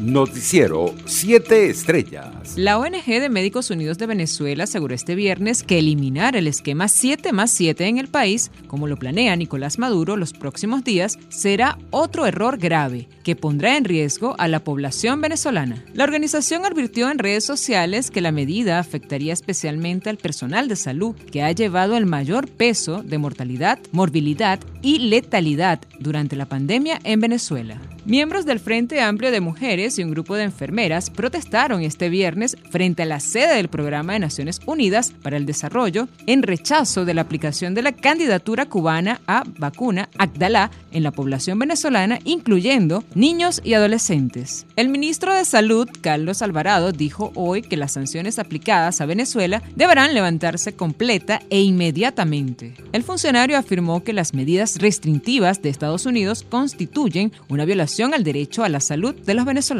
Noticiero 7 Estrellas. La ONG de Médicos Unidos de Venezuela aseguró este viernes que eliminar el esquema 7 más 7 en el país, como lo planea Nicolás Maduro los próximos días, será otro error grave que pondrá en riesgo a la población venezolana. La organización advirtió en redes sociales que la medida afectaría especialmente al personal de salud, que ha llevado el mayor peso de mortalidad, morbilidad y letalidad durante la pandemia en Venezuela. Miembros del Frente Amplio de Mujeres y un grupo de enfermeras protestaron este viernes frente a la sede del Programa de Naciones Unidas para el Desarrollo en rechazo de la aplicación de la candidatura cubana a vacuna Agdalá en la población venezolana, incluyendo niños y adolescentes. El ministro de Salud, Carlos Alvarado, dijo hoy que las sanciones aplicadas a Venezuela deberán levantarse completa e inmediatamente. El funcionario afirmó que las medidas restrictivas de Estados Unidos constituyen una violación al derecho a la salud de los venezolanos.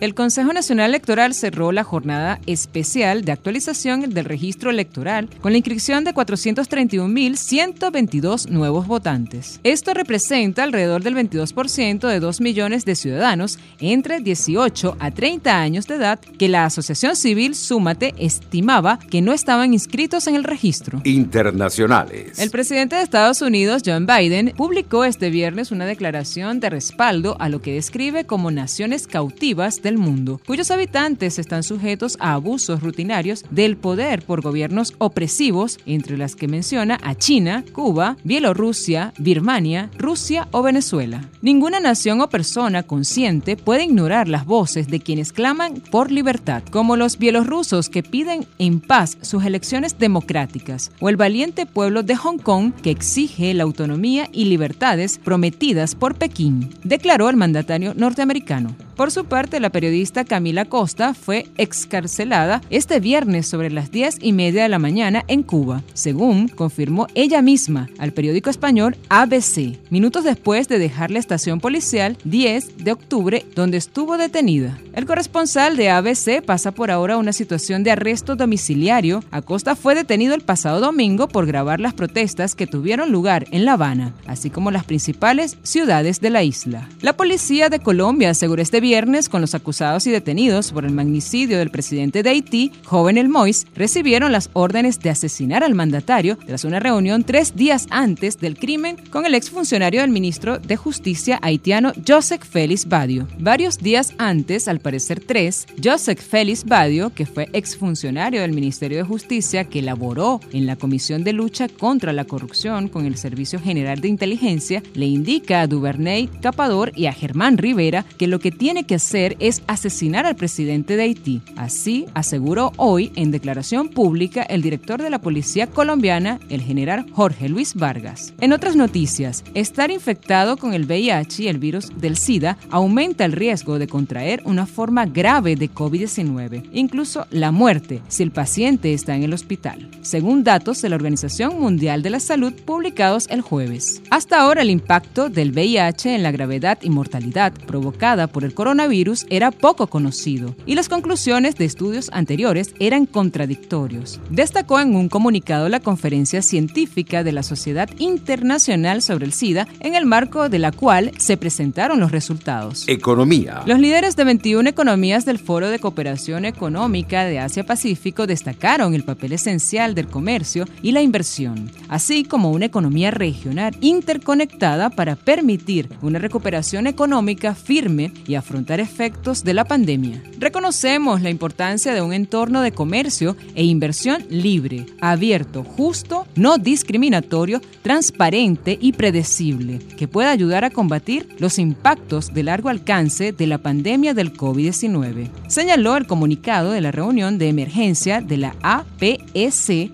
El Consejo Nacional Electoral cerró la jornada especial de actualización del registro electoral con la inscripción de 431.122 nuevos votantes. Esto representa alrededor del 22% de 2 millones de ciudadanos entre 18 a 30 años de edad que la Asociación Civil Súmate estimaba que no estaban inscritos en el registro. Internacionales. El presidente de Estados Unidos, John Biden, publicó este viernes una declaración de respaldo a lo que describe como naciones cautivas del mundo, cuyos habitantes están sujetos a abusos rutinarios del poder por gobiernos opresivos, entre las que menciona a China, Cuba, Bielorrusia, Birmania, Rusia o Venezuela. Ninguna nación o persona consciente puede ignorar las voces de quienes claman por libertad, como los bielorrusos que piden en paz sus elecciones democráticas, o el valiente pueblo de Hong Kong que exige la autonomía y libertades prometidas por Pekín, declaró el mandatario norteamericano. Por su parte, la periodista Camila Costa fue excarcelada este viernes sobre las 10 y media de la mañana en Cuba, según confirmó ella misma al periódico español ABC, minutos después de dejar la estación policial 10 de octubre, donde estuvo detenida. El corresponsal de ABC pasa por ahora una situación de arresto domiciliario. Acosta fue detenido el pasado domingo por grabar las protestas que tuvieron lugar en La Habana, así como las principales ciudades de la isla. La policía de Colombia aseguró este viernes con los acusados y detenidos por el magnicidio del presidente de Haití, Joven El Mois, recibieron las órdenes de asesinar al mandatario tras una reunión tres días antes del crimen con el exfuncionario del ministro de Justicia haitiano Joseph Félix Badio. Varios días antes, al parecer tres, Joseph Félix Badio, que fue exfuncionario del Ministerio de Justicia que laboró en la Comisión de Lucha contra la Corrupción con el Servicio General de Inteligencia, le indica a Duvernay Capador y a Germán Rivera que lo que tiene que hacer es asesinar al presidente de Haití. Así aseguró hoy en declaración pública el director de la policía colombiana, el general Jorge Luis Vargas. En otras noticias, estar infectado con el VIH y el virus del SIDA aumenta el riesgo de contraer una forma grave de COVID-19, incluso la muerte si el paciente está en el hospital, según datos de la Organización Mundial de la Salud publicados el jueves. Hasta ahora el impacto del VIH en la gravedad y mortalidad provocada por el coronavirus era poco conocido y las conclusiones de estudios anteriores eran contradictorios. Destacó en un comunicado la conferencia científica de la Sociedad Internacional sobre el SIDA, en el marco de la cual se presentaron los resultados. Economía. Los líderes de 21 economías del Foro de Cooperación Económica de Asia-Pacífico destacaron el papel esencial del comercio y la inversión, así como una economía regional interconectada para permitir una recuperación económica firme y afrontar efectos de la pandemia. Reconocemos la importancia de un entorno de comercio e inversión libre, abierto, justo, no discriminatorio, transparente y predecible, que pueda ayudar a combatir los impactos de largo alcance de la pandemia del COVID-19. Señaló el comunicado de la reunión de emergencia de la APEC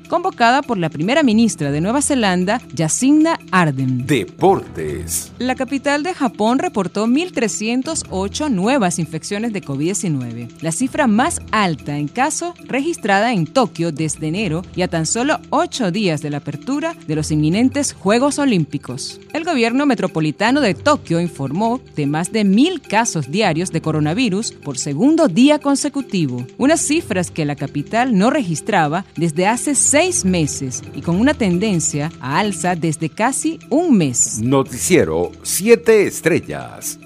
convocada por la primera ministra de Nueva Zelanda, Jacinda Ardern. Deportes. La capital de Japón reportó 1.308 nuevas infecciones de COVID-19, la cifra más alta en caso registrada en Tokio desde enero y a tan solo ocho días de la apertura de los inminentes Juegos Olímpicos. El gobierno metropolitano de Tokio informó de más de mil casos diarios de coronavirus por segundo día consecutivo, unas cifras que la capital no registraba desde hace seis meses y con una tendencia a alza desde casi un mes. Noticiero 7 Estrellas.